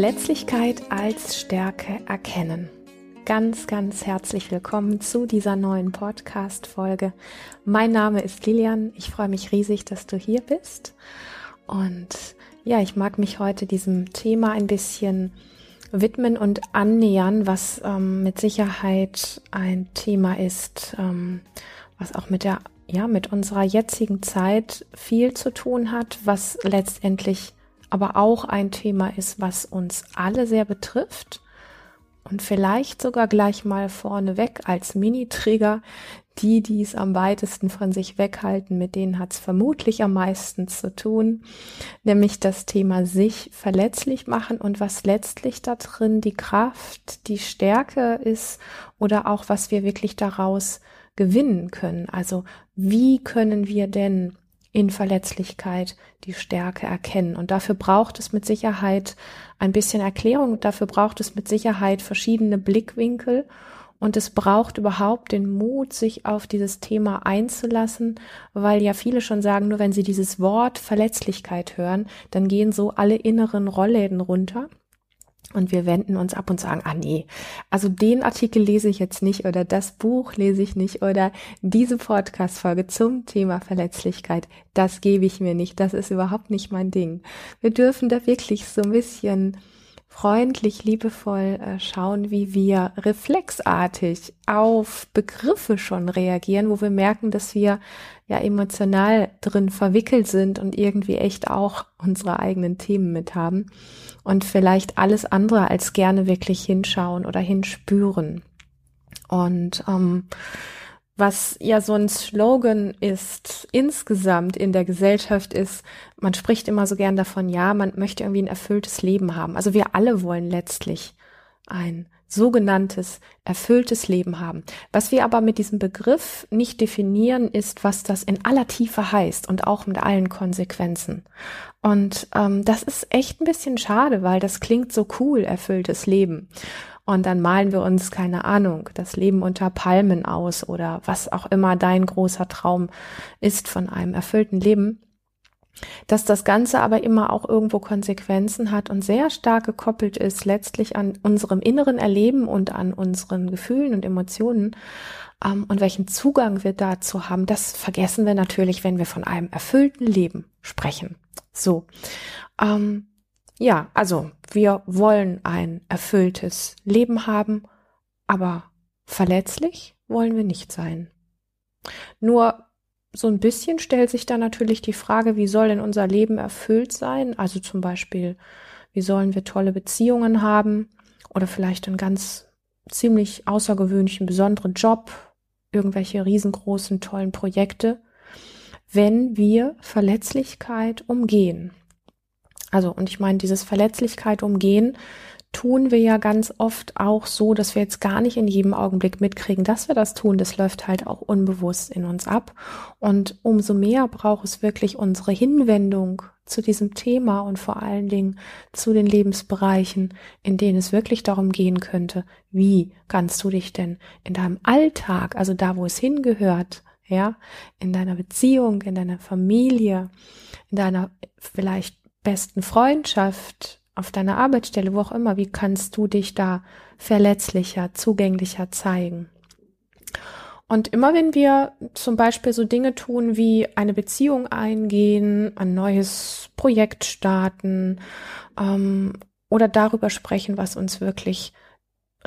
Verletzlichkeit als Stärke erkennen. Ganz, ganz herzlich willkommen zu dieser neuen Podcast-Folge. Mein Name ist Lilian. Ich freue mich riesig, dass du hier bist. Und ja, ich mag mich heute diesem Thema ein bisschen widmen und annähern, was ähm, mit Sicherheit ein Thema ist, ähm, was auch mit der, ja, mit unserer jetzigen Zeit viel zu tun hat, was letztendlich aber auch ein Thema ist, was uns alle sehr betrifft und vielleicht sogar gleich mal vorneweg als Mini-Trigger, die, die es am weitesten von sich weghalten, mit denen hat es vermutlich am meisten zu tun, nämlich das Thema sich verletzlich machen und was letztlich da drin die Kraft, die Stärke ist oder auch was wir wirklich daraus gewinnen können. Also wie können wir denn in Verletzlichkeit die Stärke erkennen. Und dafür braucht es mit Sicherheit ein bisschen Erklärung, dafür braucht es mit Sicherheit verschiedene Blickwinkel und es braucht überhaupt den Mut, sich auf dieses Thema einzulassen, weil ja viele schon sagen, nur wenn sie dieses Wort Verletzlichkeit hören, dann gehen so alle inneren Rollläden runter. Und wir wenden uns ab und sagen, ah nee, also den Artikel lese ich jetzt nicht oder das Buch lese ich nicht oder diese Podcast-Folge zum Thema Verletzlichkeit, das gebe ich mir nicht, das ist überhaupt nicht mein Ding. Wir dürfen da wirklich so ein bisschen freundlich, liebevoll äh, schauen, wie wir reflexartig auf Begriffe schon reagieren, wo wir merken, dass wir ja emotional drin verwickelt sind und irgendwie echt auch unsere eigenen Themen mit haben und vielleicht alles andere als gerne wirklich hinschauen oder hinspüren. Und ähm, was ja so ein Slogan ist insgesamt in der Gesellschaft ist, man spricht immer so gern davon, ja, man möchte irgendwie ein erfülltes Leben haben. Also wir alle wollen letztlich ein sogenanntes erfülltes Leben haben. Was wir aber mit diesem Begriff nicht definieren, ist, was das in aller Tiefe heißt und auch mit allen Konsequenzen. Und ähm, das ist echt ein bisschen schade, weil das klingt so cool, erfülltes Leben. Und dann malen wir uns, keine Ahnung, das Leben unter Palmen aus oder was auch immer dein großer Traum ist von einem erfüllten Leben. Dass das Ganze aber immer auch irgendwo Konsequenzen hat und sehr stark gekoppelt ist letztlich an unserem inneren Erleben und an unseren Gefühlen und Emotionen ähm, und welchen Zugang wir dazu haben, das vergessen wir natürlich, wenn wir von einem erfüllten Leben sprechen. So. Ähm, ja, also wir wollen ein erfülltes Leben haben, aber verletzlich wollen wir nicht sein. Nur so ein bisschen stellt sich da natürlich die Frage, wie soll denn unser Leben erfüllt sein? Also zum Beispiel, wie sollen wir tolle Beziehungen haben oder vielleicht einen ganz ziemlich außergewöhnlichen, besonderen Job, irgendwelche riesengroßen, tollen Projekte, wenn wir Verletzlichkeit umgehen. Also, und ich meine, dieses Verletzlichkeit umgehen tun wir ja ganz oft auch so, dass wir jetzt gar nicht in jedem Augenblick mitkriegen, dass wir das tun. Das läuft halt auch unbewusst in uns ab. Und umso mehr braucht es wirklich unsere Hinwendung zu diesem Thema und vor allen Dingen zu den Lebensbereichen, in denen es wirklich darum gehen könnte, wie kannst du dich denn in deinem Alltag, also da, wo es hingehört, ja, in deiner Beziehung, in deiner Familie, in deiner vielleicht besten Freundschaft, auf deiner Arbeitsstelle, wo auch immer, wie kannst du dich da verletzlicher, zugänglicher zeigen? Und immer wenn wir zum Beispiel so Dinge tun wie eine Beziehung eingehen, ein neues Projekt starten ähm, oder darüber sprechen, was uns wirklich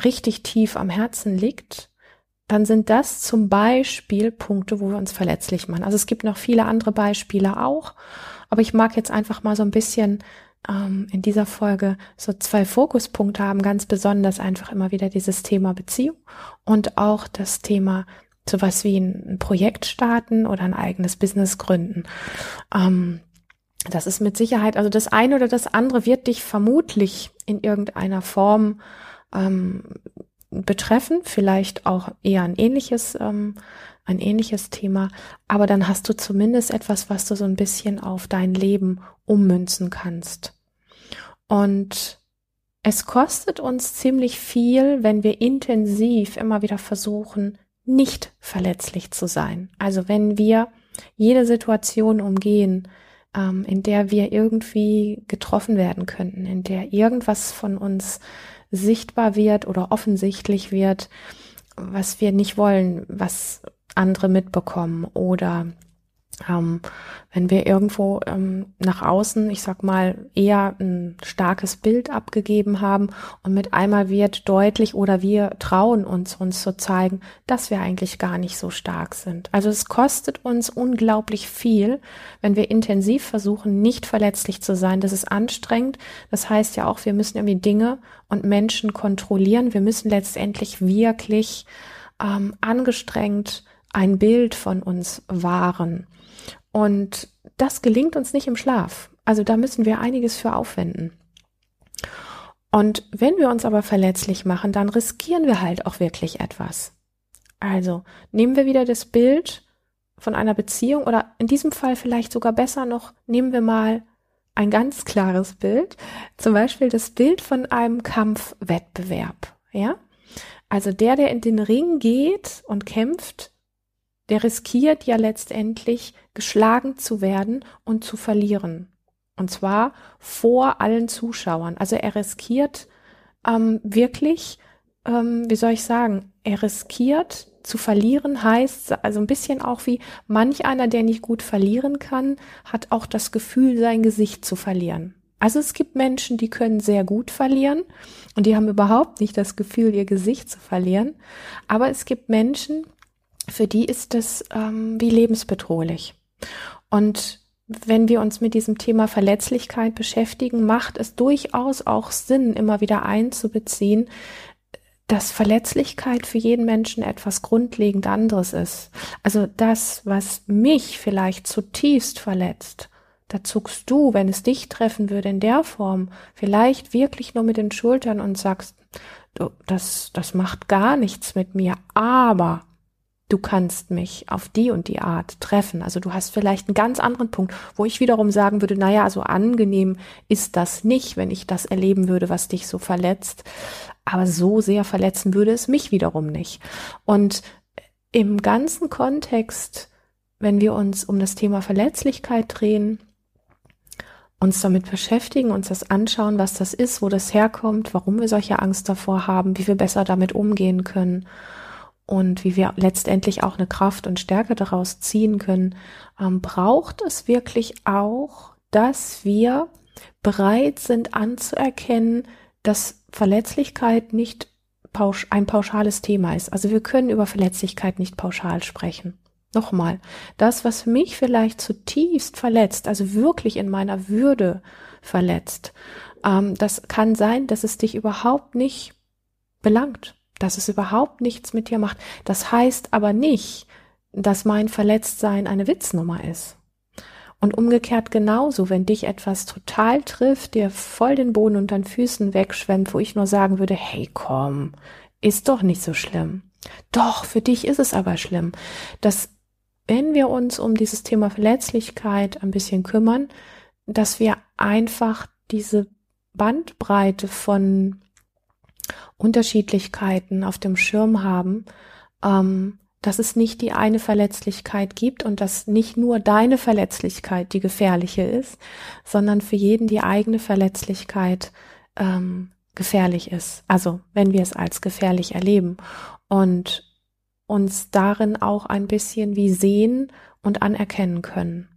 richtig tief am Herzen liegt, dann sind das zum Beispiel Punkte, wo wir uns verletzlich machen. Also es gibt noch viele andere Beispiele auch. Aber ich mag jetzt einfach mal so ein bisschen ähm, in dieser Folge so zwei Fokuspunkte haben, ganz besonders einfach immer wieder dieses Thema Beziehung und auch das Thema sowas wie ein, Projekt starten oder ein eigenes Business gründen. Ähm, das ist mit Sicherheit, also das eine oder das andere wird dich vermutlich in irgendeiner Form ähm, betreffen, vielleicht auch eher ein ähnliches ähm, ein ähnliches Thema, aber dann hast du zumindest etwas, was du so ein bisschen auf dein Leben ummünzen kannst. Und es kostet uns ziemlich viel, wenn wir intensiv immer wieder versuchen, nicht verletzlich zu sein. Also wenn wir jede Situation umgehen, ähm, in der wir irgendwie getroffen werden könnten, in der irgendwas von uns sichtbar wird oder offensichtlich wird, was wir nicht wollen, was andere mitbekommen oder ähm, wenn wir irgendwo ähm, nach außen, ich sag mal, eher ein starkes Bild abgegeben haben und mit einmal wird deutlich oder wir trauen uns, uns zu zeigen, dass wir eigentlich gar nicht so stark sind. Also es kostet uns unglaublich viel, wenn wir intensiv versuchen, nicht verletzlich zu sein. Das ist anstrengend. Das heißt ja auch, wir müssen irgendwie Dinge und Menschen kontrollieren. Wir müssen letztendlich wirklich ähm, angestrengt ein Bild von uns wahren. Und das gelingt uns nicht im Schlaf. Also da müssen wir einiges für aufwenden. Und wenn wir uns aber verletzlich machen, dann riskieren wir halt auch wirklich etwas. Also nehmen wir wieder das Bild von einer Beziehung oder in diesem Fall vielleicht sogar besser noch, nehmen wir mal ein ganz klares Bild, zum Beispiel das Bild von einem Kampfwettbewerb, ja? Also der, der in den Ring geht und kämpft, der riskiert ja letztendlich geschlagen zu werden und zu verlieren. Und zwar vor allen Zuschauern. Also er riskiert ähm, wirklich, ähm, wie soll ich sagen, er riskiert zu verlieren heißt, also ein bisschen auch wie manch einer, der nicht gut verlieren kann, hat auch das Gefühl, sein Gesicht zu verlieren. Also es gibt Menschen, die können sehr gut verlieren und die haben überhaupt nicht das Gefühl, ihr Gesicht zu verlieren. Aber es gibt Menschen, für die ist es ähm, wie lebensbedrohlich. Und wenn wir uns mit diesem Thema Verletzlichkeit beschäftigen, macht es durchaus auch Sinn, immer wieder einzubeziehen, dass Verletzlichkeit für jeden Menschen etwas grundlegend anderes ist. Also das, was mich vielleicht zutiefst verletzt, da zuckst du, wenn es dich treffen würde in der Form, vielleicht wirklich nur mit den Schultern und sagst, du, das, das macht gar nichts mit mir, aber du kannst mich auf die und die Art treffen. Also du hast vielleicht einen ganz anderen Punkt, wo ich wiederum sagen würde, naja, so angenehm ist das nicht, wenn ich das erleben würde, was dich so verletzt. Aber so sehr verletzen würde es mich wiederum nicht. Und im ganzen Kontext, wenn wir uns um das Thema Verletzlichkeit drehen, uns damit beschäftigen, uns das anschauen, was das ist, wo das herkommt, warum wir solche Angst davor haben, wie wir besser damit umgehen können und wie wir letztendlich auch eine Kraft und Stärke daraus ziehen können, ähm, braucht es wirklich auch, dass wir bereit sind anzuerkennen, dass Verletzlichkeit nicht pausch ein pauschales Thema ist. Also wir können über Verletzlichkeit nicht pauschal sprechen. Nochmal, das, was mich vielleicht zutiefst verletzt, also wirklich in meiner Würde verletzt, ähm, das kann sein, dass es dich überhaupt nicht belangt dass es überhaupt nichts mit dir macht. Das heißt aber nicht, dass mein Verletztsein eine Witznummer ist. Und umgekehrt genauso, wenn dich etwas total trifft, dir voll den Boden unter den Füßen wegschwemmt, wo ich nur sagen würde, hey komm, ist doch nicht so schlimm. Doch, für dich ist es aber schlimm. Dass, wenn wir uns um dieses Thema Verletzlichkeit ein bisschen kümmern, dass wir einfach diese Bandbreite von Unterschiedlichkeiten auf dem Schirm haben, ähm, dass es nicht die eine Verletzlichkeit gibt und dass nicht nur deine Verletzlichkeit die gefährliche ist, sondern für jeden die eigene Verletzlichkeit ähm, gefährlich ist. Also wenn wir es als gefährlich erleben und uns darin auch ein bisschen wie sehen und anerkennen können,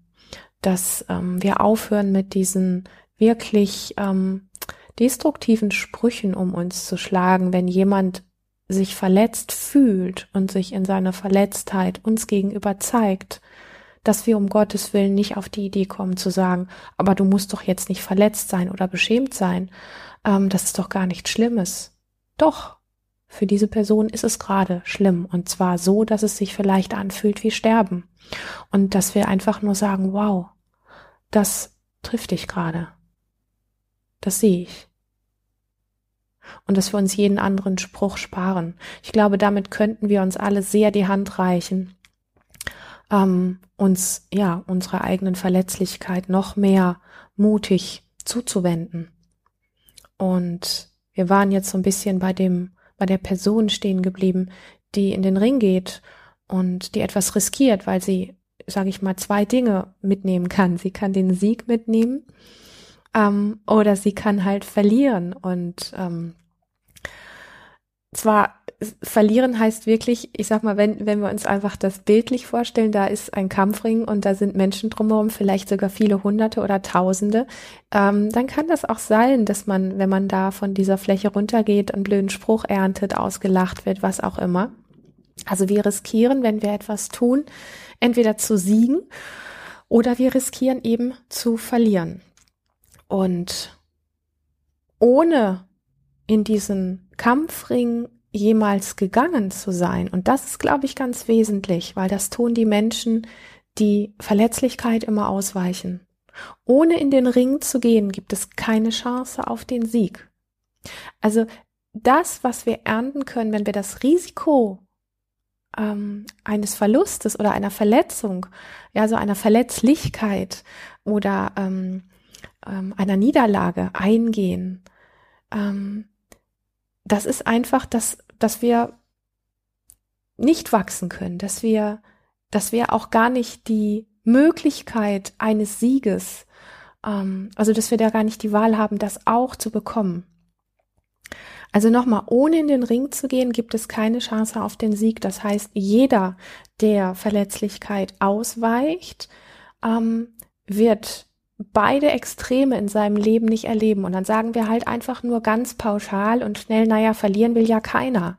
dass ähm, wir aufhören mit diesen wirklich ähm, destruktiven Sprüchen um uns zu schlagen, wenn jemand sich verletzt fühlt und sich in seiner Verletztheit uns gegenüber zeigt, dass wir um Gottes Willen nicht auf die Idee kommen zu sagen, aber du musst doch jetzt nicht verletzt sein oder beschämt sein, ähm, das ist doch gar nichts Schlimmes. Doch, für diese Person ist es gerade schlimm und zwar so, dass es sich vielleicht anfühlt wie Sterben und dass wir einfach nur sagen, wow, das trifft dich gerade. Das sehe ich. Und dass wir uns jeden anderen Spruch sparen. Ich glaube, damit könnten wir uns alle sehr die Hand reichen, ähm, uns, ja, unserer eigenen Verletzlichkeit noch mehr mutig zuzuwenden. Und wir waren jetzt so ein bisschen bei dem, bei der Person stehen geblieben, die in den Ring geht und die etwas riskiert, weil sie sage ich mal, zwei Dinge mitnehmen kann. Sie kann den Sieg mitnehmen ähm, oder sie kann halt verlieren. Und ähm, zwar verlieren heißt wirklich, ich sag mal, wenn, wenn wir uns einfach das bildlich vorstellen, da ist ein Kampfring und da sind Menschen drumherum, vielleicht sogar viele Hunderte oder Tausende, ähm, dann kann das auch sein, dass man, wenn man da von dieser Fläche runtergeht, einen blöden Spruch erntet, ausgelacht wird, was auch immer. Also wir riskieren, wenn wir etwas tun, entweder zu siegen oder wir riskieren eben zu verlieren. Und ohne in diesen Kampfring jemals gegangen zu sein, und das ist, glaube ich, ganz wesentlich, weil das tun die Menschen, die Verletzlichkeit immer ausweichen. Ohne in den Ring zu gehen, gibt es keine Chance auf den Sieg. Also das, was wir ernten können, wenn wir das Risiko ähm, eines Verlustes oder einer Verletzung, ja, so einer Verletzlichkeit oder ähm, ähm, einer Niederlage eingehen, ähm, das ist einfach, dass, dass wir nicht wachsen können, dass wir, dass wir auch gar nicht die Möglichkeit eines Sieges, ähm, also dass wir da gar nicht die Wahl haben, das auch zu bekommen. Also nochmal, ohne in den Ring zu gehen, gibt es keine Chance auf den Sieg. Das heißt, jeder, der Verletzlichkeit ausweicht, ähm, wird beide Extreme in seinem Leben nicht erleben. Und dann sagen wir halt einfach nur ganz pauschal und schnell, naja, verlieren will ja keiner.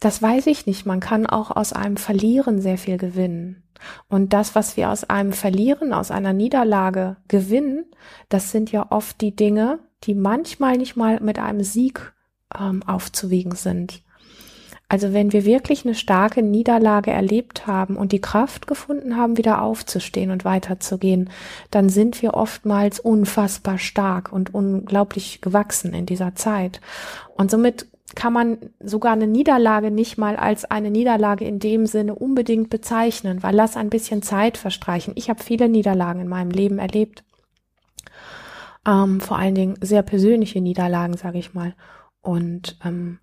Das weiß ich nicht. Man kann auch aus einem Verlieren sehr viel gewinnen. Und das, was wir aus einem Verlieren, aus einer Niederlage gewinnen, das sind ja oft die Dinge, die manchmal nicht mal mit einem Sieg ähm, aufzuwiegen sind. Also wenn wir wirklich eine starke Niederlage erlebt haben und die Kraft gefunden haben, wieder aufzustehen und weiterzugehen, dann sind wir oftmals unfassbar stark und unglaublich gewachsen in dieser Zeit. Und somit kann man sogar eine Niederlage nicht mal als eine Niederlage in dem Sinne unbedingt bezeichnen, weil lass ein bisschen Zeit verstreichen. Ich habe viele Niederlagen in meinem Leben erlebt. Ähm, vor allen Dingen sehr persönliche Niederlagen, sage ich mal. Und ähm,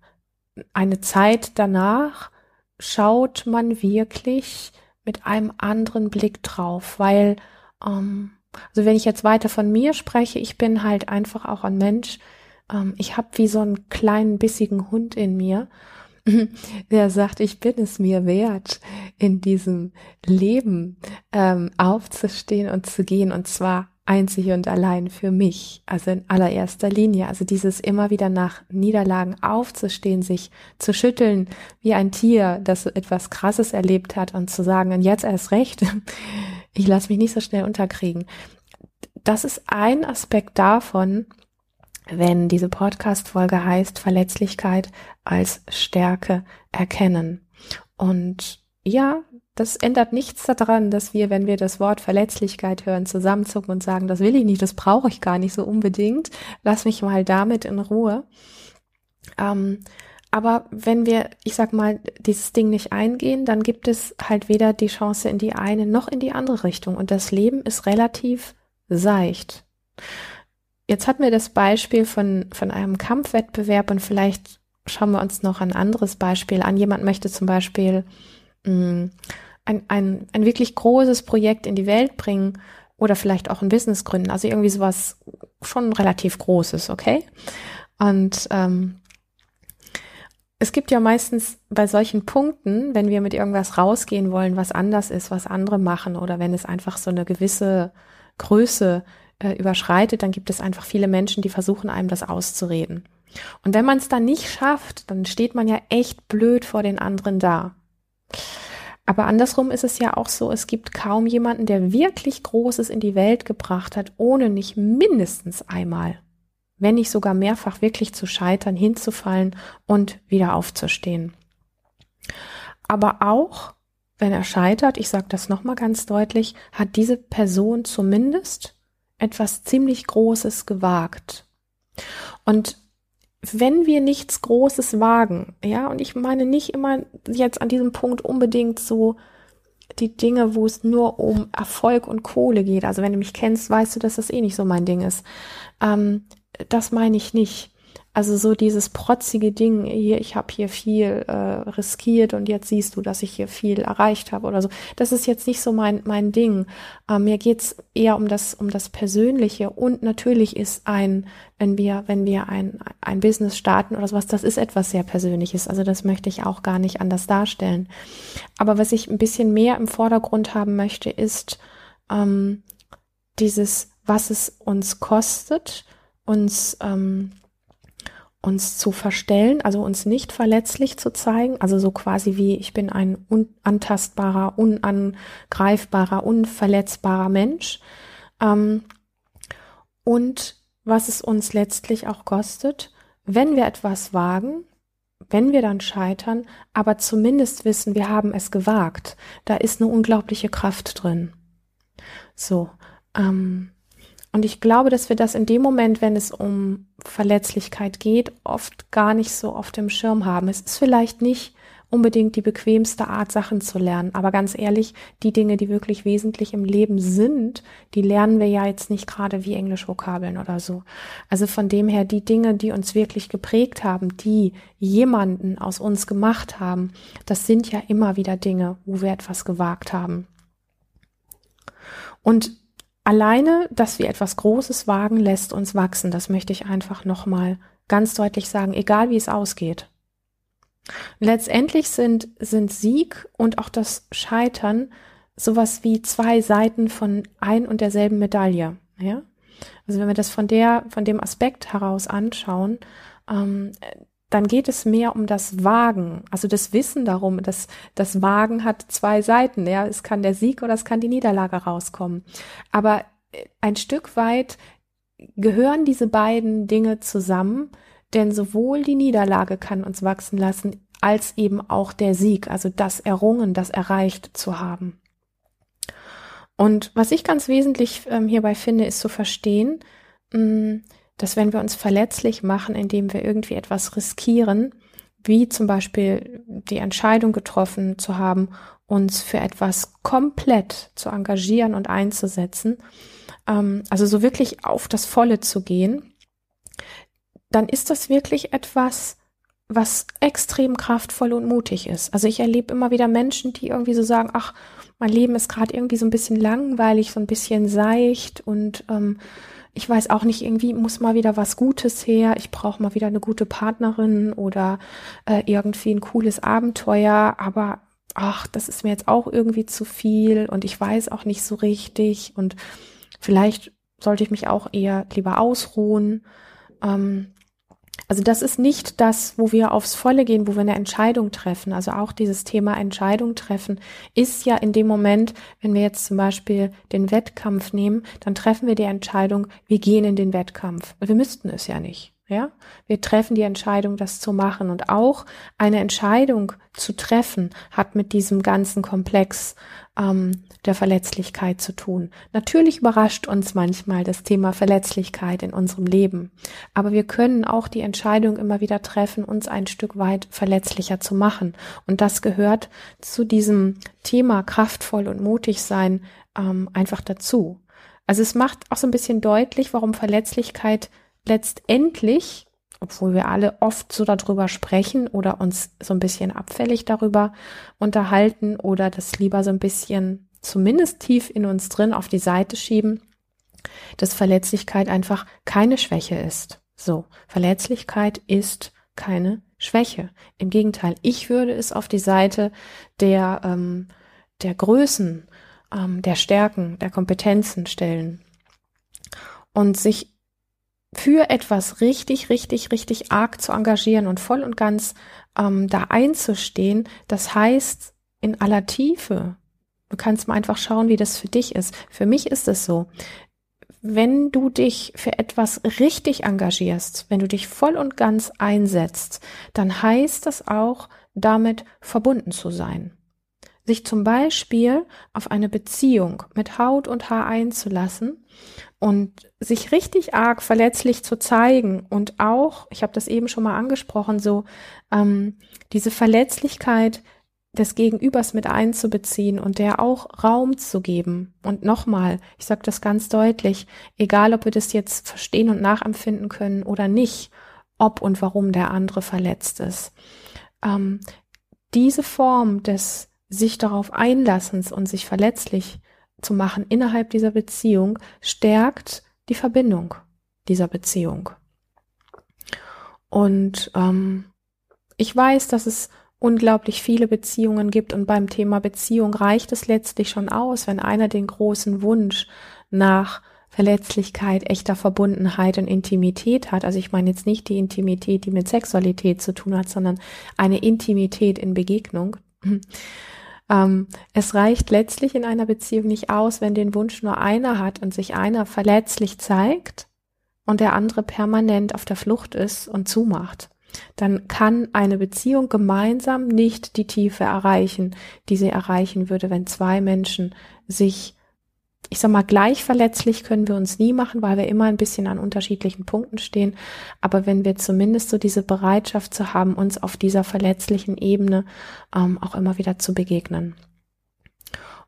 eine Zeit danach schaut man wirklich mit einem anderen Blick drauf, weil, ähm, also wenn ich jetzt weiter von mir spreche, ich bin halt einfach auch ein Mensch, ähm, ich habe wie so einen kleinen bissigen Hund in mir, der sagt, ich bin es mir wert, in diesem Leben ähm, aufzustehen und zu gehen, und zwar einzig und allein für mich, also in allererster Linie. Also dieses immer wieder nach Niederlagen aufzustehen, sich zu schütteln wie ein Tier, das etwas Krasses erlebt hat und zu sagen, und jetzt erst recht, ich lasse mich nicht so schnell unterkriegen. Das ist ein Aspekt davon, wenn diese Podcast-Folge heißt Verletzlichkeit als Stärke erkennen. Und ja, das ändert nichts daran, dass wir, wenn wir das Wort Verletzlichkeit hören, zusammenzucken und sagen, das will ich nicht, das brauche ich gar nicht so unbedingt. Lass mich mal damit in Ruhe. Ähm, aber wenn wir, ich sag mal, dieses Ding nicht eingehen, dann gibt es halt weder die Chance in die eine noch in die andere Richtung. Und das Leben ist relativ seicht. Jetzt hatten wir das Beispiel von, von einem Kampfwettbewerb und vielleicht schauen wir uns noch ein anderes Beispiel an. Jemand möchte zum Beispiel ein, ein, ein wirklich großes Projekt in die Welt bringen oder vielleicht auch ein Business gründen. Also irgendwie sowas schon relativ Großes, okay? Und ähm, es gibt ja meistens bei solchen Punkten, wenn wir mit irgendwas rausgehen wollen, was anders ist, was andere machen oder wenn es einfach so eine gewisse Größe äh, überschreitet, dann gibt es einfach viele Menschen, die versuchen, einem das auszureden. Und wenn man es dann nicht schafft, dann steht man ja echt blöd vor den anderen da. Aber andersrum ist es ja auch so, es gibt kaum jemanden, der wirklich Großes in die Welt gebracht hat, ohne nicht mindestens einmal, wenn nicht sogar mehrfach wirklich zu scheitern, hinzufallen und wieder aufzustehen. Aber auch, wenn er scheitert, ich sage das nochmal ganz deutlich, hat diese Person zumindest etwas ziemlich Großes gewagt. Und wenn wir nichts Großes wagen, ja, und ich meine nicht immer jetzt an diesem Punkt unbedingt so die Dinge, wo es nur um Erfolg und Kohle geht. Also wenn du mich kennst, weißt du, dass das eh nicht so mein Ding ist. Ähm, das meine ich nicht. Also so dieses protzige Ding, hier, ich habe hier viel äh, riskiert und jetzt siehst du, dass ich hier viel erreicht habe oder so. Das ist jetzt nicht so mein, mein Ding. Äh, mir geht's eher um das, um das Persönliche. Und natürlich ist ein, wenn wir, wenn wir ein, ein Business starten oder sowas, das ist etwas sehr Persönliches. Also das möchte ich auch gar nicht anders darstellen. Aber was ich ein bisschen mehr im Vordergrund haben möchte, ist ähm, dieses, was es uns kostet, uns ähm, uns zu verstellen, also uns nicht verletzlich zu zeigen, also so quasi wie ich bin ein unantastbarer, unangreifbarer, unverletzbarer Mensch. Ähm, und was es uns letztlich auch kostet, wenn wir etwas wagen, wenn wir dann scheitern, aber zumindest wissen, wir haben es gewagt, da ist eine unglaubliche Kraft drin. So, ähm, und ich glaube, dass wir das in dem Moment, wenn es um Verletzlichkeit geht, oft gar nicht so auf dem Schirm haben. Es ist vielleicht nicht unbedingt die bequemste Art, Sachen zu lernen. Aber ganz ehrlich, die Dinge, die wirklich wesentlich im Leben sind, die lernen wir ja jetzt nicht gerade wie Englisch-Vokabeln oder so. Also von dem her, die Dinge, die uns wirklich geprägt haben, die jemanden aus uns gemacht haben, das sind ja immer wieder Dinge, wo wir etwas gewagt haben. Und alleine, dass wir etwas Großes wagen, lässt uns wachsen. Das möchte ich einfach nochmal ganz deutlich sagen, egal wie es ausgeht. Letztendlich sind, sind Sieg und auch das Scheitern sowas wie zwei Seiten von ein und derselben Medaille. Ja? Also wenn wir das von der, von dem Aspekt heraus anschauen, ähm, dann geht es mehr um das Wagen, also das Wissen darum, dass das Wagen hat zwei Seiten. Ja, es kann der Sieg oder es kann die Niederlage rauskommen. Aber äh, ein Stück weit gehören diese beiden Dinge zusammen, denn sowohl die Niederlage kann uns wachsen lassen, als eben auch der Sieg, also das Errungen, das erreicht zu haben. Und was ich ganz wesentlich ähm, hierbei finde, ist zu verstehen, mh, mm, dass wenn wir uns verletzlich machen, indem wir irgendwie etwas riskieren, wie zum Beispiel die Entscheidung getroffen zu haben, uns für etwas komplett zu engagieren und einzusetzen, ähm, also so wirklich auf das Volle zu gehen, dann ist das wirklich etwas, was extrem kraftvoll und mutig ist. Also ich erlebe immer wieder Menschen, die irgendwie so sagen, ach, mein Leben ist gerade irgendwie so ein bisschen langweilig, so ein bisschen seicht und ähm, ich weiß auch nicht, irgendwie muss mal wieder was Gutes her, ich brauche mal wieder eine gute Partnerin oder äh, irgendwie ein cooles Abenteuer, aber ach, das ist mir jetzt auch irgendwie zu viel und ich weiß auch nicht so richtig. Und vielleicht sollte ich mich auch eher lieber ausruhen. Ähm, also das ist nicht das, wo wir aufs Volle gehen, wo wir eine Entscheidung treffen. Also auch dieses Thema Entscheidung treffen ist ja in dem Moment, wenn wir jetzt zum Beispiel den Wettkampf nehmen, dann treffen wir die Entscheidung, wir gehen in den Wettkampf. Wir müssten es ja nicht. Ja, wir treffen die Entscheidung, das zu machen. Und auch eine Entscheidung zu treffen hat mit diesem ganzen Komplex ähm, der Verletzlichkeit zu tun. Natürlich überrascht uns manchmal das Thema Verletzlichkeit in unserem Leben, aber wir können auch die Entscheidung immer wieder treffen, uns ein Stück weit verletzlicher zu machen. Und das gehört zu diesem Thema kraftvoll und mutig sein ähm, einfach dazu. Also es macht auch so ein bisschen deutlich, warum Verletzlichkeit letztendlich obwohl wir alle oft so darüber sprechen oder uns so ein bisschen abfällig darüber unterhalten oder das lieber so ein bisschen zumindest tief in uns drin auf die Seite schieben, dass Verletzlichkeit einfach keine Schwäche ist. So, Verletzlichkeit ist keine Schwäche. Im Gegenteil, ich würde es auf die Seite der, ähm, der Größen, ähm, der Stärken, der Kompetenzen stellen und sich für etwas richtig, richtig, richtig arg zu engagieren und voll und ganz ähm, da einzustehen, das heißt in aller Tiefe. Du kannst mal einfach schauen, wie das für dich ist. Für mich ist es so. Wenn du dich für etwas richtig engagierst, wenn du dich voll und ganz einsetzt, dann heißt das auch, damit verbunden zu sein. Sich zum Beispiel auf eine Beziehung mit Haut und Haar einzulassen und sich richtig arg verletzlich zu zeigen und auch, ich habe das eben schon mal angesprochen, so ähm, diese Verletzlichkeit des Gegenübers mit einzubeziehen und der auch Raum zu geben. Und nochmal, ich sage das ganz deutlich, egal ob wir das jetzt verstehen und nachempfinden können oder nicht, ob und warum der andere verletzt ist. Ähm, diese Form des sich darauf einlassens und sich verletzlich zu machen innerhalb dieser Beziehung stärkt die Verbindung dieser Beziehung. Und ähm, ich weiß, dass es unglaublich viele Beziehungen gibt und beim Thema Beziehung reicht es letztlich schon aus, wenn einer den großen Wunsch nach Verletzlichkeit, echter Verbundenheit und Intimität hat. Also ich meine jetzt nicht die Intimität, die mit Sexualität zu tun hat, sondern eine Intimität in Begegnung. Ähm, es reicht letztlich in einer Beziehung nicht aus, wenn den Wunsch nur einer hat und sich einer verletzlich zeigt und der andere permanent auf der Flucht ist und zumacht. Dann kann eine Beziehung gemeinsam nicht die Tiefe erreichen, die sie erreichen würde, wenn zwei Menschen sich ich sag mal, gleich verletzlich können wir uns nie machen, weil wir immer ein bisschen an unterschiedlichen Punkten stehen. Aber wenn wir zumindest so diese Bereitschaft zu haben, uns auf dieser verletzlichen Ebene ähm, auch immer wieder zu begegnen.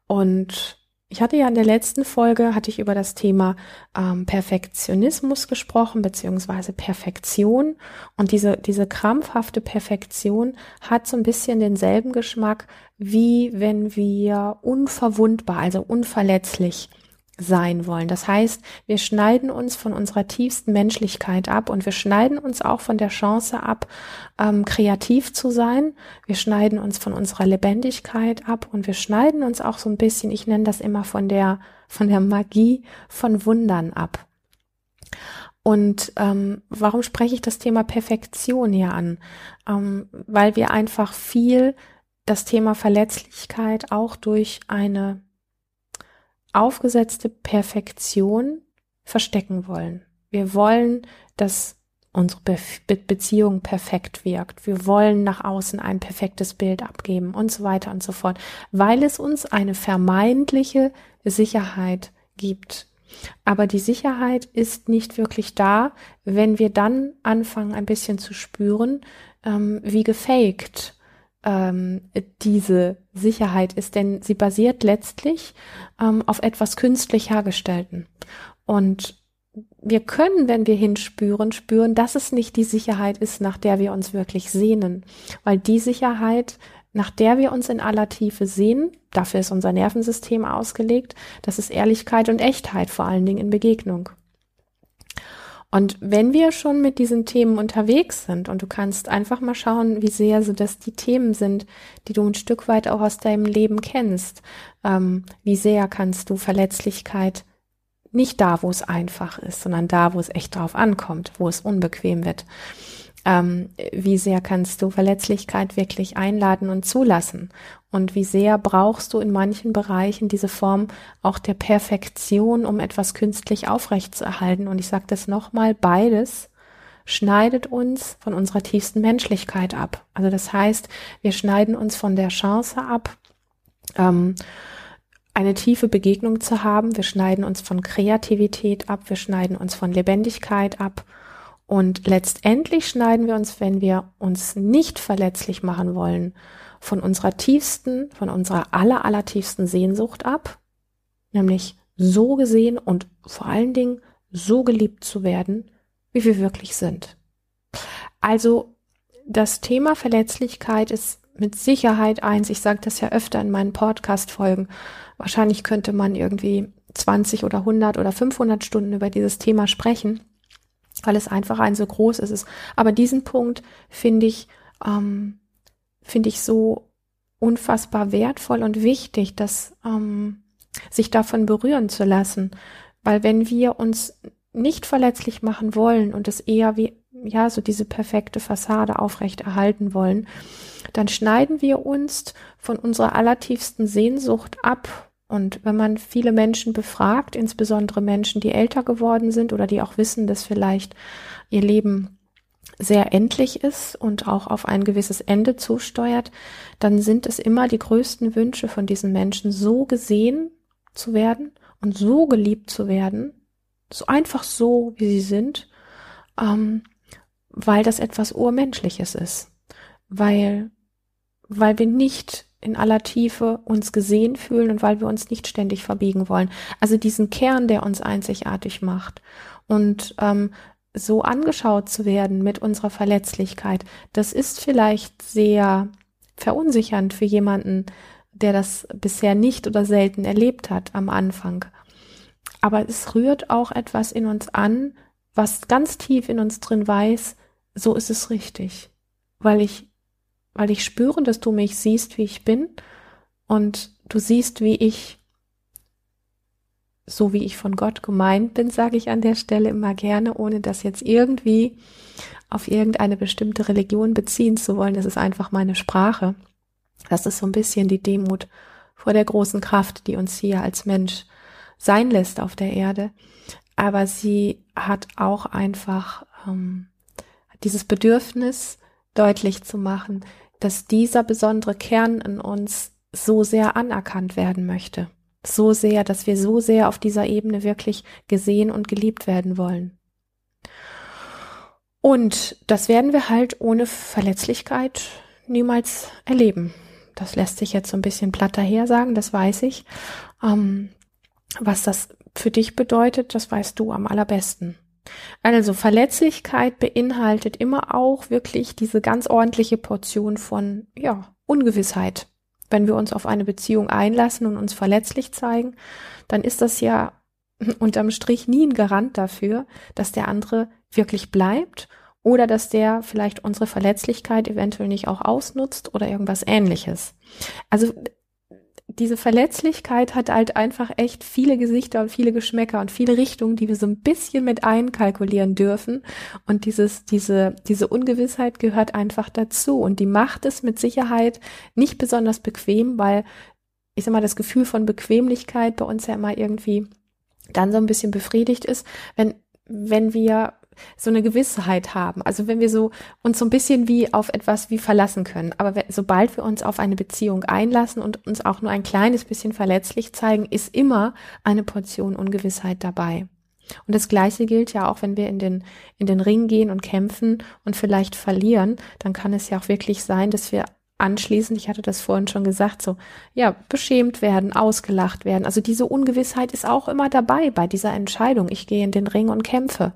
Und ich hatte ja in der letzten Folge, hatte ich über das Thema ähm, Perfektionismus gesprochen, beziehungsweise Perfektion. Und diese, diese krampfhafte Perfektion hat so ein bisschen denselben Geschmack, wie wenn wir unverwundbar, also unverletzlich sein wollen. Das heißt, wir schneiden uns von unserer tiefsten Menschlichkeit ab und wir schneiden uns auch von der Chance ab, ähm, kreativ zu sein. Wir schneiden uns von unserer Lebendigkeit ab und wir schneiden uns auch so ein bisschen, ich nenne das immer von der, von der Magie von Wundern ab. Und ähm, warum spreche ich das Thema Perfektion hier an? Ähm, weil wir einfach viel das Thema Verletzlichkeit auch durch eine aufgesetzte Perfektion verstecken wollen. Wir wollen, dass unsere Be Be Beziehung perfekt wirkt. Wir wollen nach außen ein perfektes Bild abgeben und so weiter und so fort, weil es uns eine vermeintliche Sicherheit gibt. Aber die Sicherheit ist nicht wirklich da, wenn wir dann anfangen, ein bisschen zu spüren, ähm, wie gefaked ähm, diese Sicherheit ist, denn sie basiert letztlich ähm, auf etwas künstlich hergestellten. Und wir können, wenn wir hinspüren, spüren, dass es nicht die Sicherheit ist, nach der wir uns wirklich sehnen, weil die Sicherheit, nach der wir uns in aller Tiefe sehen, dafür ist unser Nervensystem ausgelegt, das ist Ehrlichkeit und Echtheit vor allen Dingen in Begegnung. Und wenn wir schon mit diesen Themen unterwegs sind und du kannst einfach mal schauen, wie sehr so das die Themen sind, die du ein Stück weit auch aus deinem Leben kennst, ähm, wie sehr kannst du Verletzlichkeit nicht da, wo es einfach ist, sondern da, wo es echt drauf ankommt, wo es unbequem wird. Ähm, wie sehr kannst du Verletzlichkeit wirklich einladen und zulassen? Und wie sehr brauchst du in manchen Bereichen diese Form auch der Perfektion, um etwas künstlich aufrechtzuerhalten? Und ich sage das nochmal, beides schneidet uns von unserer tiefsten Menschlichkeit ab. Also das heißt, wir schneiden uns von der Chance ab, ähm, eine tiefe Begegnung zu haben. Wir schneiden uns von Kreativität ab, wir schneiden uns von Lebendigkeit ab und letztendlich schneiden wir uns, wenn wir uns nicht verletzlich machen wollen, von unserer tiefsten, von unserer aller, aller tiefsten Sehnsucht ab, nämlich so gesehen und vor allen Dingen so geliebt zu werden, wie wir wirklich sind. Also das Thema Verletzlichkeit ist mit Sicherheit eins, ich sage das ja öfter in meinen Podcast-Folgen, wahrscheinlich könnte man irgendwie 20 oder 100 oder 500 Stunden über dieses Thema sprechen weil es einfach ein so groß ist. Aber diesen Punkt finde ich, ähm, finde ich so unfassbar wertvoll und wichtig, dass ähm, sich davon berühren zu lassen. Weil wenn wir uns nicht verletzlich machen wollen und es eher wie, ja, so diese perfekte Fassade aufrecht erhalten wollen, dann schneiden wir uns von unserer allertiefsten Sehnsucht ab und wenn man viele Menschen befragt, insbesondere Menschen, die älter geworden sind oder die auch wissen, dass vielleicht ihr Leben sehr endlich ist und auch auf ein gewisses Ende zusteuert, dann sind es immer die größten Wünsche von diesen Menschen, so gesehen zu werden und so geliebt zu werden, so einfach so, wie sie sind, ähm, weil das etwas Urmenschliches ist, weil, weil wir nicht in aller Tiefe uns gesehen fühlen und weil wir uns nicht ständig verbiegen wollen. Also diesen Kern, der uns einzigartig macht. Und ähm, so angeschaut zu werden mit unserer Verletzlichkeit, das ist vielleicht sehr verunsichernd für jemanden, der das bisher nicht oder selten erlebt hat am Anfang. Aber es rührt auch etwas in uns an, was ganz tief in uns drin weiß, so ist es richtig, weil ich, weil ich spüre, dass du mich siehst, wie ich bin und du siehst, wie ich, so wie ich von Gott gemeint bin, sage ich an der Stelle immer gerne, ohne das jetzt irgendwie auf irgendeine bestimmte Religion beziehen zu wollen. Das ist einfach meine Sprache. Das ist so ein bisschen die Demut vor der großen Kraft, die uns hier als Mensch sein lässt auf der Erde. Aber sie hat auch einfach ähm, dieses Bedürfnis deutlich zu machen, dass dieser besondere Kern in uns so sehr anerkannt werden möchte. So sehr, dass wir so sehr auf dieser Ebene wirklich gesehen und geliebt werden wollen. Und das werden wir halt ohne Verletzlichkeit niemals erleben. Das lässt sich jetzt so ein bisschen platt daher sagen, das weiß ich. Ähm, was das für dich bedeutet, das weißt du am allerbesten. Also Verletzlichkeit beinhaltet immer auch wirklich diese ganz ordentliche Portion von, ja, Ungewissheit. Wenn wir uns auf eine Beziehung einlassen und uns verletzlich zeigen, dann ist das ja unterm Strich nie ein Garant dafür, dass der andere wirklich bleibt oder dass der vielleicht unsere Verletzlichkeit eventuell nicht auch ausnutzt oder irgendwas ähnliches. Also diese Verletzlichkeit hat halt einfach echt viele Gesichter und viele Geschmäcker und viele Richtungen, die wir so ein bisschen mit einkalkulieren dürfen. Und dieses, diese, diese Ungewissheit gehört einfach dazu. Und die macht es mit Sicherheit nicht besonders bequem, weil ich sag mal, das Gefühl von Bequemlichkeit bei uns ja immer irgendwie dann so ein bisschen befriedigt ist, wenn, wenn wir so eine Gewissheit haben. Also wenn wir so uns so ein bisschen wie auf etwas wie verlassen können. Aber sobald wir uns auf eine Beziehung einlassen und uns auch nur ein kleines bisschen verletzlich zeigen, ist immer eine Portion Ungewissheit dabei. Und das Gleiche gilt ja auch, wenn wir in den, in den Ring gehen und kämpfen und vielleicht verlieren, dann kann es ja auch wirklich sein, dass wir anschließend, ich hatte das vorhin schon gesagt, so, ja, beschämt werden, ausgelacht werden. Also diese Ungewissheit ist auch immer dabei bei dieser Entscheidung. Ich gehe in den Ring und kämpfe.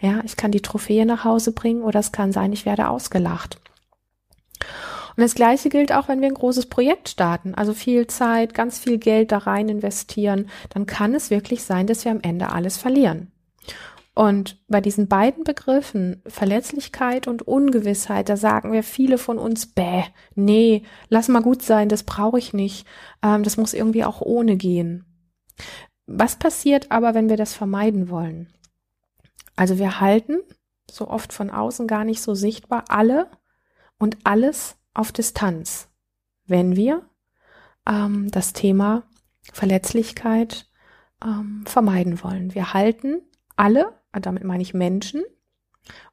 Ja, ich kann die Trophäe nach Hause bringen oder es kann sein, ich werde ausgelacht. Und das Gleiche gilt auch, wenn wir ein großes Projekt starten, also viel Zeit, ganz viel Geld da rein investieren, dann kann es wirklich sein, dass wir am Ende alles verlieren. Und bei diesen beiden Begriffen, Verletzlichkeit und Ungewissheit, da sagen wir viele von uns, bäh, nee, lass mal gut sein, das brauche ich nicht, ähm, das muss irgendwie auch ohne gehen. Was passiert aber, wenn wir das vermeiden wollen? Also wir halten, so oft von außen gar nicht so sichtbar, alle und alles auf Distanz, wenn wir ähm, das Thema Verletzlichkeit ähm, vermeiden wollen. Wir halten alle damit meine ich Menschen,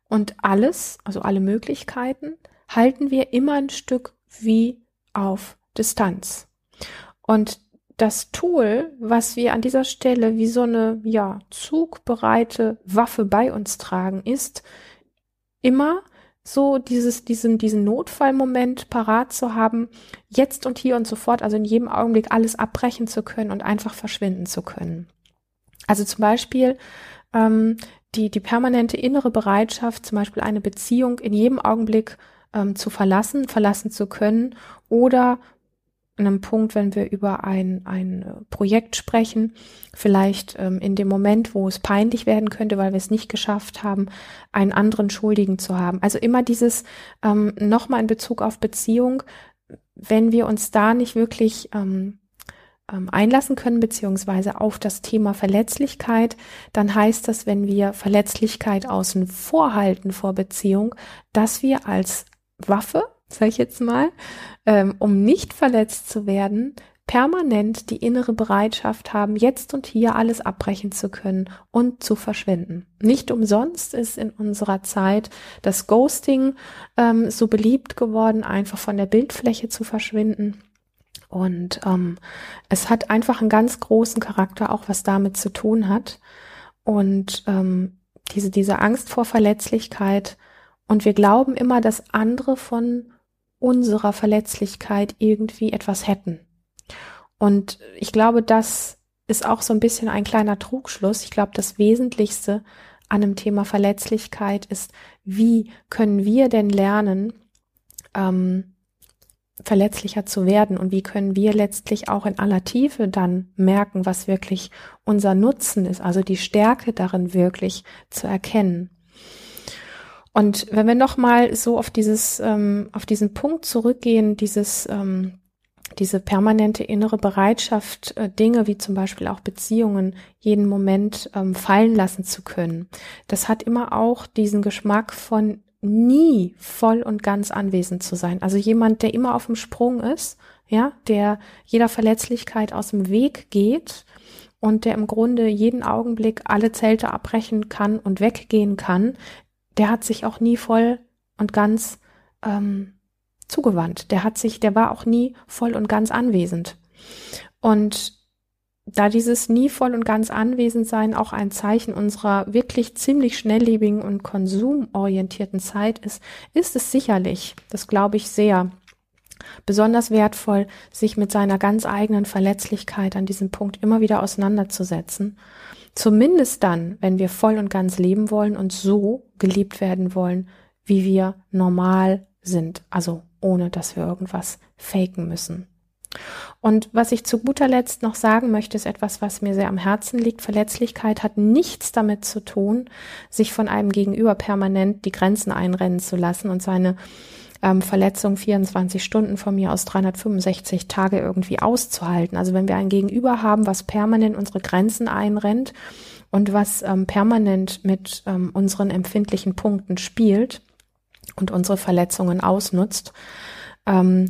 und alles, also alle Möglichkeiten, halten wir immer ein Stück wie auf Distanz. Und das Tool, was wir an dieser Stelle wie so eine, ja, zugbereite Waffe bei uns tragen, ist immer so dieses, diesen, diesen Notfallmoment parat zu haben, jetzt und hier und sofort, also in jedem Augenblick alles abbrechen zu können und einfach verschwinden zu können. Also zum Beispiel ähm, die, die permanente innere Bereitschaft, zum Beispiel eine Beziehung in jedem Augenblick ähm, zu verlassen, verlassen zu können oder an einem Punkt, wenn wir über ein, ein äh, Projekt sprechen, vielleicht ähm, in dem Moment, wo es peinlich werden könnte, weil wir es nicht geschafft haben, einen anderen Schuldigen zu haben. Also immer dieses ähm, nochmal in Bezug auf Beziehung, wenn wir uns da nicht wirklich ähm, einlassen können, beziehungsweise auf das Thema Verletzlichkeit, dann heißt das, wenn wir Verletzlichkeit außen vor halten vor Beziehung, dass wir als Waffe, sag ich jetzt mal, ähm, um nicht verletzt zu werden, permanent die innere Bereitschaft haben, jetzt und hier alles abbrechen zu können und zu verschwinden. Nicht umsonst ist in unserer Zeit das Ghosting ähm, so beliebt geworden, einfach von der Bildfläche zu verschwinden und ähm, es hat einfach einen ganz großen Charakter, auch was damit zu tun hat. Und ähm, diese, diese Angst vor Verletzlichkeit. Und wir glauben immer, dass andere von unserer Verletzlichkeit irgendwie etwas hätten. Und ich glaube, das ist auch so ein bisschen ein kleiner Trugschluss. Ich glaube, das Wesentlichste an dem Thema Verletzlichkeit ist, wie können wir denn lernen, ähm, verletzlicher zu werden und wie können wir letztlich auch in aller Tiefe dann merken, was wirklich unser Nutzen ist, also die Stärke darin wirklich zu erkennen. Und wenn wir nochmal so auf dieses, ähm, auf diesen Punkt zurückgehen, dieses, ähm, diese permanente innere Bereitschaft, äh, Dinge wie zum Beispiel auch Beziehungen jeden Moment ähm, fallen lassen zu können. Das hat immer auch diesen Geschmack von nie voll und ganz anwesend zu sein. Also jemand, der immer auf dem Sprung ist, ja, der jeder Verletzlichkeit aus dem Weg geht und der im Grunde jeden Augenblick alle Zelte abbrechen kann und weggehen kann, der hat sich auch nie voll und ganz ähm, zugewandt. Der hat sich, der war auch nie voll und ganz anwesend. Und da dieses nie voll und ganz anwesend sein auch ein Zeichen unserer wirklich ziemlich schnelllebigen und konsumorientierten Zeit ist, ist es sicherlich, das glaube ich sehr, besonders wertvoll, sich mit seiner ganz eigenen Verletzlichkeit an diesem Punkt immer wieder auseinanderzusetzen. Zumindest dann, wenn wir voll und ganz leben wollen und so geliebt werden wollen, wie wir normal sind, also ohne dass wir irgendwas faken müssen. Und was ich zu guter Letzt noch sagen möchte, ist etwas, was mir sehr am Herzen liegt. Verletzlichkeit hat nichts damit zu tun, sich von einem Gegenüber permanent die Grenzen einrennen zu lassen und seine ähm, Verletzung 24 Stunden von mir aus 365 Tage irgendwie auszuhalten. Also wenn wir ein Gegenüber haben, was permanent unsere Grenzen einrennt und was ähm, permanent mit ähm, unseren empfindlichen Punkten spielt und unsere Verletzungen ausnutzt, ähm,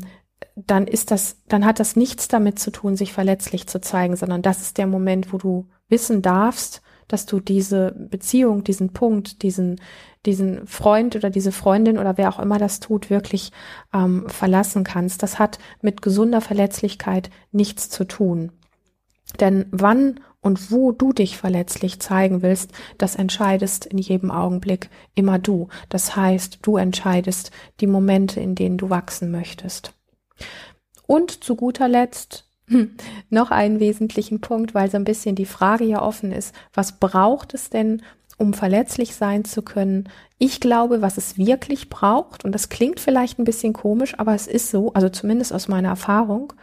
dann ist das, dann hat das nichts damit zu tun, sich verletzlich zu zeigen, sondern das ist der Moment, wo du wissen darfst, dass du diese Beziehung, diesen Punkt, diesen, diesen Freund oder diese Freundin oder wer auch immer das tut, wirklich ähm, verlassen kannst. Das hat mit gesunder Verletzlichkeit nichts zu tun. Denn wann und wo du dich verletzlich zeigen willst, das entscheidest in jedem Augenblick immer du. Das heißt, du entscheidest die Momente, in denen du wachsen möchtest. Und zu guter Letzt hm, noch einen wesentlichen Punkt, weil so ein bisschen die Frage ja offen ist, was braucht es denn, um verletzlich sein zu können? Ich glaube, was es wirklich braucht, und das klingt vielleicht ein bisschen komisch, aber es ist so, also zumindest aus meiner Erfahrung,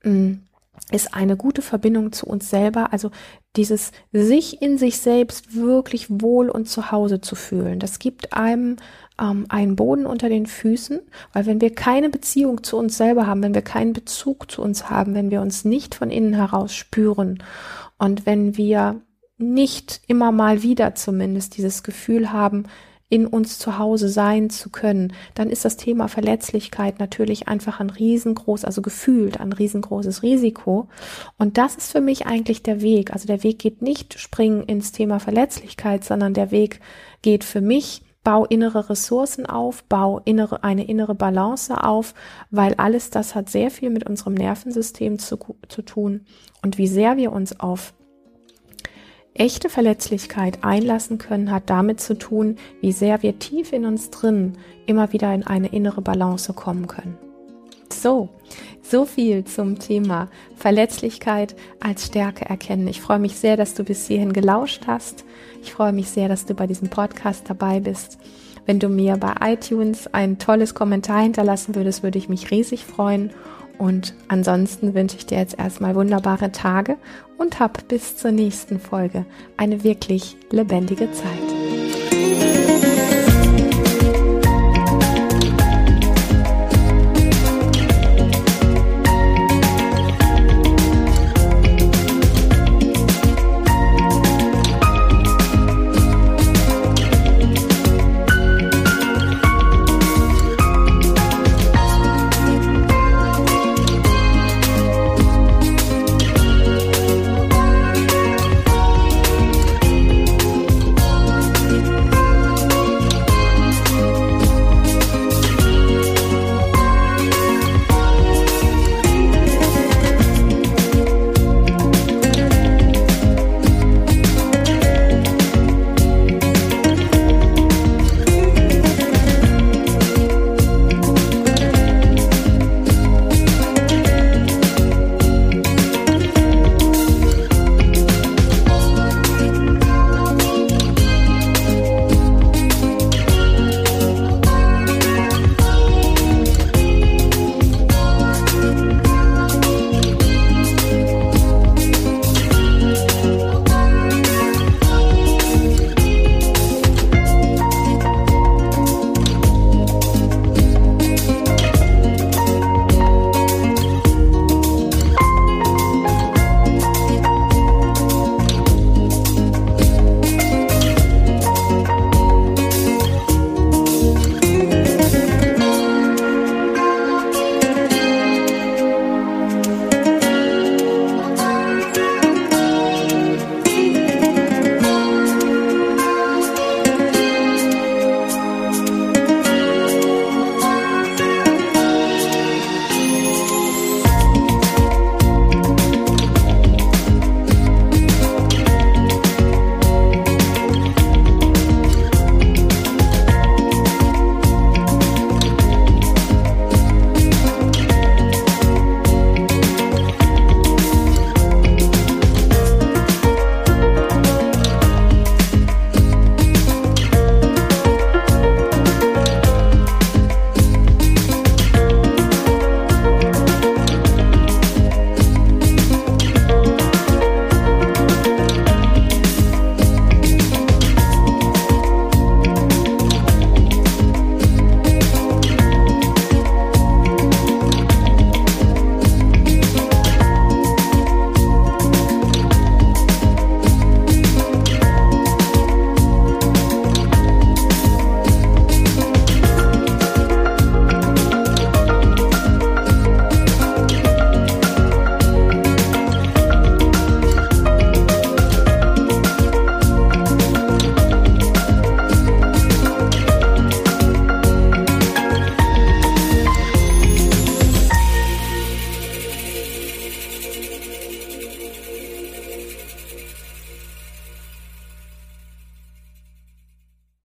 hm, ist eine gute Verbindung zu uns selber, also dieses sich in sich selbst wirklich wohl und zu Hause zu fühlen. Das gibt einem ähm, einen Boden unter den Füßen, weil wenn wir keine Beziehung zu uns selber haben, wenn wir keinen Bezug zu uns haben, wenn wir uns nicht von innen heraus spüren und wenn wir nicht immer mal wieder zumindest dieses Gefühl haben, in uns zu Hause sein zu können, dann ist das Thema Verletzlichkeit natürlich einfach ein riesengroß, also gefühlt ein riesengroßes Risiko. Und das ist für mich eigentlich der Weg. Also der Weg geht nicht springen ins Thema Verletzlichkeit, sondern der Weg geht für mich bau innere Ressourcen auf, bau innere, eine innere Balance auf, weil alles das hat sehr viel mit unserem Nervensystem zu, zu tun und wie sehr wir uns auf echte Verletzlichkeit einlassen können, hat damit zu tun, wie sehr wir tief in uns drin immer wieder in eine innere Balance kommen können. So, so viel zum Thema Verletzlichkeit als Stärke erkennen. Ich freue mich sehr, dass du bis hierhin gelauscht hast. Ich freue mich sehr, dass du bei diesem Podcast dabei bist. Wenn du mir bei iTunes ein tolles Kommentar hinterlassen würdest, würde ich mich riesig freuen. Und ansonsten wünsche ich dir jetzt erstmal wunderbare Tage und hab bis zur nächsten Folge eine wirklich lebendige Zeit.